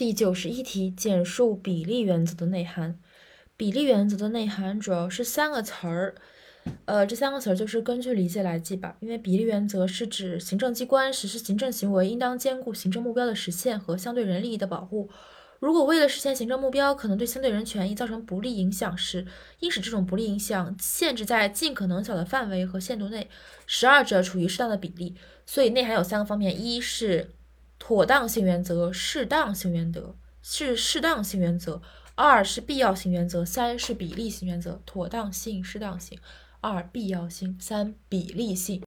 第九十一题，简述比例原则的内涵。比例原则的内涵主要是三个词儿，呃，这三个词儿就是根据理解来记吧。因为比例原则是指行政机关实施行政行为，应当兼顾行政目标的实现和相对人利益的保护。如果为了实现行政目标，可能对相对人权益造成不利影响时，应使这种不利影响限制在尽可能小的范围和限度内，使二者处于适当的比例。所以内涵有三个方面：一是妥当性原则、适当性原则是适当性原则；二是必要性原则；三是比例性原则。妥当性、适当性；二必要性；三比例性。